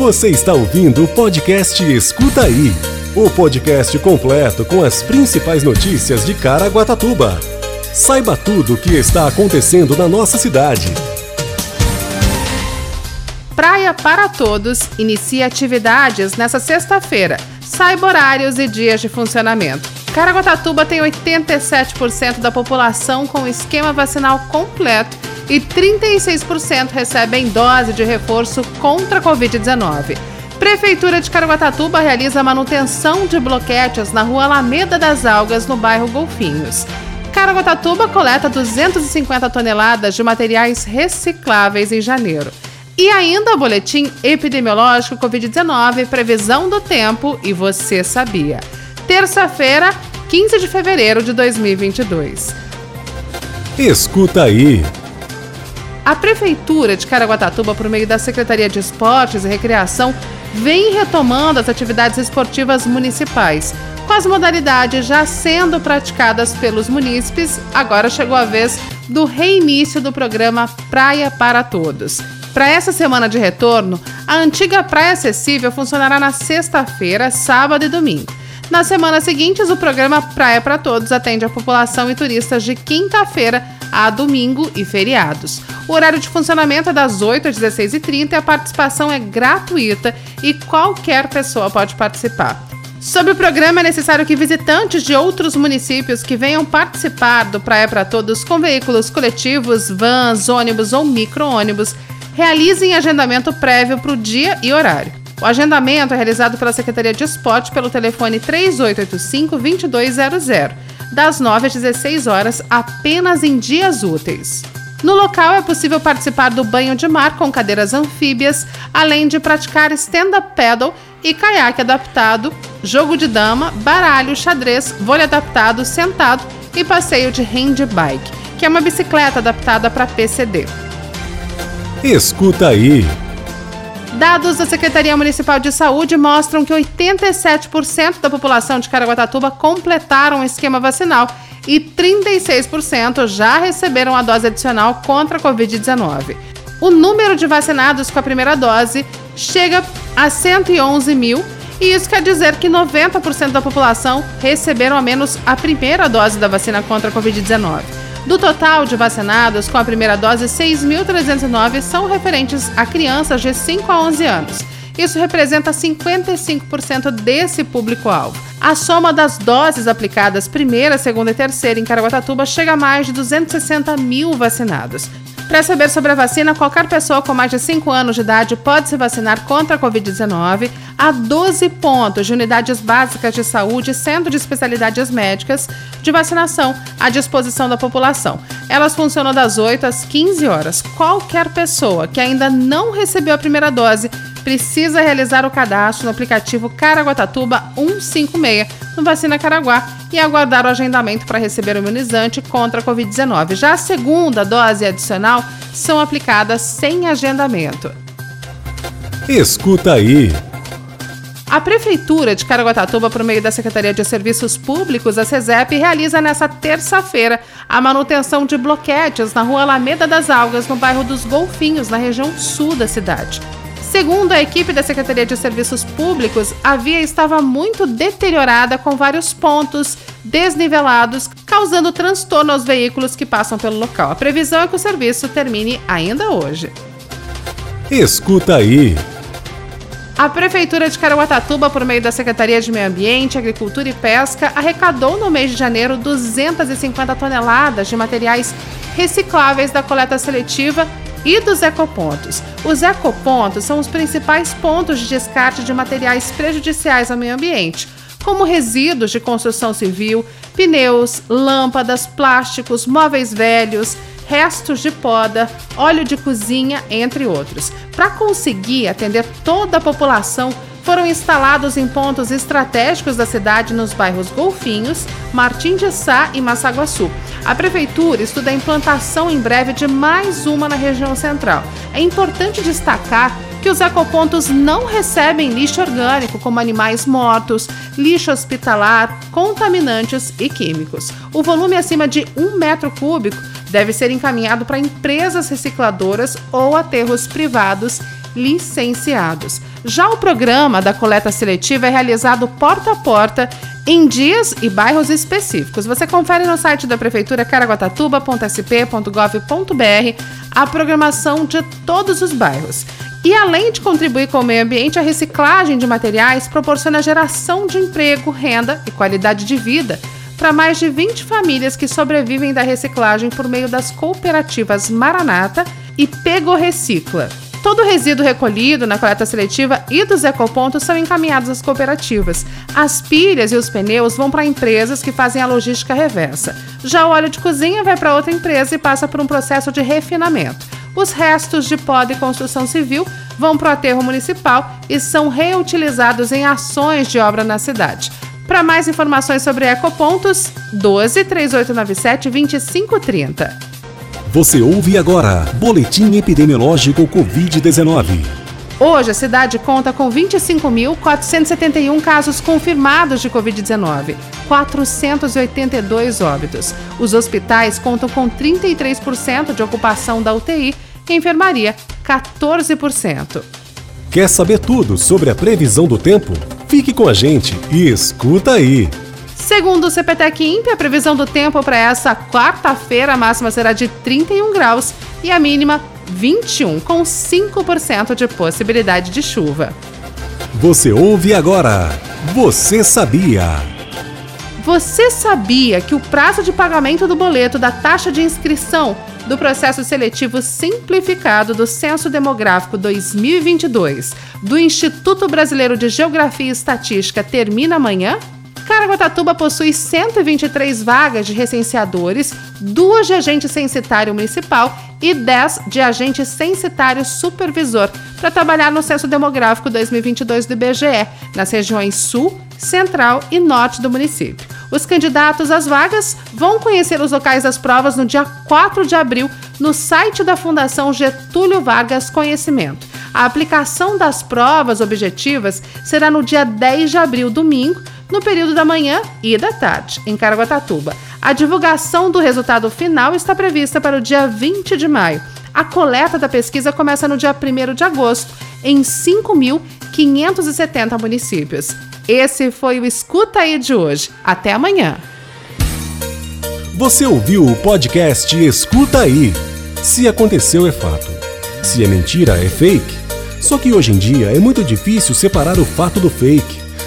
Você está ouvindo o podcast Escuta Aí o podcast completo com as principais notícias de Caraguatatuba. Saiba tudo o que está acontecendo na nossa cidade. Praia para Todos inicia atividades nesta sexta-feira. Saiba horários e dias de funcionamento. Caraguatatuba tem 87% da população com esquema vacinal completo e 36% recebem dose de reforço contra a Covid-19. Prefeitura de Caraguatatuba realiza manutenção de bloquetes na rua Alameda das Algas, no bairro Golfinhos. Caraguatatuba coleta 250 toneladas de materiais recicláveis em janeiro. E ainda o boletim epidemiológico Covid-19, previsão do tempo e você sabia. Terça-feira, 15 de fevereiro de 2022. Escuta aí. A Prefeitura de Caraguatatuba, por meio da Secretaria de Esportes e Recreação, vem retomando as atividades esportivas municipais. Com as modalidades já sendo praticadas pelos munícipes, agora chegou a vez do reinício do programa Praia para Todos. Para essa semana de retorno, a antiga Praia Acessível funcionará na sexta-feira, sábado e domingo. Nas semanas seguintes, o programa Praia para Todos atende a população e turistas de quinta-feira a domingo e feriados. O horário de funcionamento é das 8 às 16h30 e a participação é gratuita e qualquer pessoa pode participar. Sobre o programa, é necessário que visitantes de outros municípios que venham participar do Praia para Todos com veículos coletivos, vans, ônibus ou micro-ônibus realizem agendamento prévio para o dia e horário. O agendamento é realizado pela Secretaria de Esporte pelo telefone 3885-2200, das 9 às 16 horas, apenas em dias úteis. No local é possível participar do banho de mar com cadeiras anfíbias, além de praticar stand-up paddle e caiaque adaptado, jogo de dama, baralho, xadrez, vôlei adaptado, sentado e passeio de hand bike, que é uma bicicleta adaptada para PCD. Escuta aí. Dados da Secretaria Municipal de Saúde mostram que 87% da população de Caraguatatuba completaram o esquema vacinal e 36% já receberam a dose adicional contra a Covid-19. O número de vacinados com a primeira dose chega a 111 mil, e isso quer dizer que 90% da população receberam ao menos a primeira dose da vacina contra a Covid-19. Do total de vacinados com a primeira dose, 6.309 são referentes a crianças de 5 a 11 anos isso representa 55% desse público-alvo. A soma das doses aplicadas primeira, segunda e terceira em Caraguatatuba chega a mais de 260 mil vacinados. Para saber sobre a vacina, qualquer pessoa com mais de 5 anos de idade pode se vacinar contra a Covid-19 a 12 pontos de unidades básicas de saúde centro de especialidades médicas de vacinação à disposição da população. Elas funcionam das 8 às 15 horas. Qualquer pessoa que ainda não recebeu a primeira dose precisa realizar o cadastro no aplicativo Caraguatatuba 156 no Vacina Caraguá e aguardar o agendamento para receber o imunizante contra a Covid-19. Já a segunda dose adicional são aplicadas sem agendamento. Escuta aí. A Prefeitura de Caraguatatuba, por meio da Secretaria de Serviços Públicos, a SESEP, realiza nesta terça-feira a manutenção de bloquetes na rua Alameda das Algas, no bairro dos Golfinhos, na região sul da cidade. Segundo a equipe da Secretaria de Serviços Públicos, a via estava muito deteriorada com vários pontos desnivelados, causando transtorno aos veículos que passam pelo local. A previsão é que o serviço termine ainda hoje. Escuta aí. A Prefeitura de Caraguatatuba, por meio da Secretaria de Meio Ambiente, Agricultura e Pesca, arrecadou no mês de janeiro 250 toneladas de materiais recicláveis da coleta seletiva e dos ecopontos. Os ecopontos são os principais pontos de descarte de materiais prejudiciais ao meio ambiente, como resíduos de construção civil, pneus, lâmpadas, plásticos, móveis velhos, restos de poda, óleo de cozinha, entre outros. Para conseguir atender toda a população, foram instalados em pontos estratégicos da cidade nos bairros Golfinhos, Martim de Sá e Massaguaçu. A prefeitura estuda a implantação em breve de mais uma na região central. É importante destacar que os ecopontos não recebem lixo orgânico, como animais mortos, lixo hospitalar, contaminantes e químicos. O volume acima de um metro cúbico deve ser encaminhado para empresas recicladoras ou aterros privados licenciados. Já o programa da coleta seletiva é realizado porta a porta em dias e bairros específicos. Você confere no site da Prefeitura caraguatatuba.sp.gov.br a programação de todos os bairros. E além de contribuir com o meio ambiente, a reciclagem de materiais proporciona geração de emprego, renda e qualidade de vida para mais de 20 famílias que sobrevivem da reciclagem por meio das cooperativas Maranata e Pego Recicla. Todo o resíduo recolhido na coleta seletiva e dos ecopontos são encaminhados às cooperativas. As pilhas e os pneus vão para empresas que fazem a logística reversa. Já o óleo de cozinha vai para outra empresa e passa por um processo de refinamento. Os restos de pó de construção civil vão para o aterro municipal e são reutilizados em ações de obra na cidade. Para mais informações sobre ecopontos, 12 3897 2530. Você ouve agora Boletim Epidemiológico Covid-19. Hoje, a cidade conta com 25.471 casos confirmados de Covid-19, 482 óbitos. Os hospitais contam com 33% de ocupação da UTI e enfermaria, 14%. Quer saber tudo sobre a previsão do tempo? Fique com a gente e escuta aí! Segundo o CPTEC INPE, a previsão do tempo para essa quarta-feira, a máxima será de 31 graus e a mínima 21, com 5% de possibilidade de chuva. Você ouve agora. Você sabia? Você sabia que o prazo de pagamento do boleto da taxa de inscrição do processo seletivo simplificado do Censo Demográfico 2022 do Instituto Brasileiro de Geografia e Estatística termina amanhã? Caraguatatuba possui 123 vagas de recenseadores, duas de agente censitário municipal e 10 de agente censitário supervisor para trabalhar no Censo Demográfico 2022 do IBGE, nas regiões Sul, Central e Norte do município. Os candidatos às vagas vão conhecer os locais das provas no dia 4 de abril no site da Fundação Getúlio Vargas Conhecimento. A aplicação das provas objetivas será no dia 10 de abril, domingo, no período da manhã e da tarde, em Caraguatatuba. A divulgação do resultado final está prevista para o dia 20 de maio. A coleta da pesquisa começa no dia 1 de agosto, em 5.570 municípios. Esse foi o Escuta Aí de hoje. Até amanhã. Você ouviu o podcast Escuta Aí. Se aconteceu, é fato. Se é mentira, é fake. Só que hoje em dia é muito difícil separar o fato do fake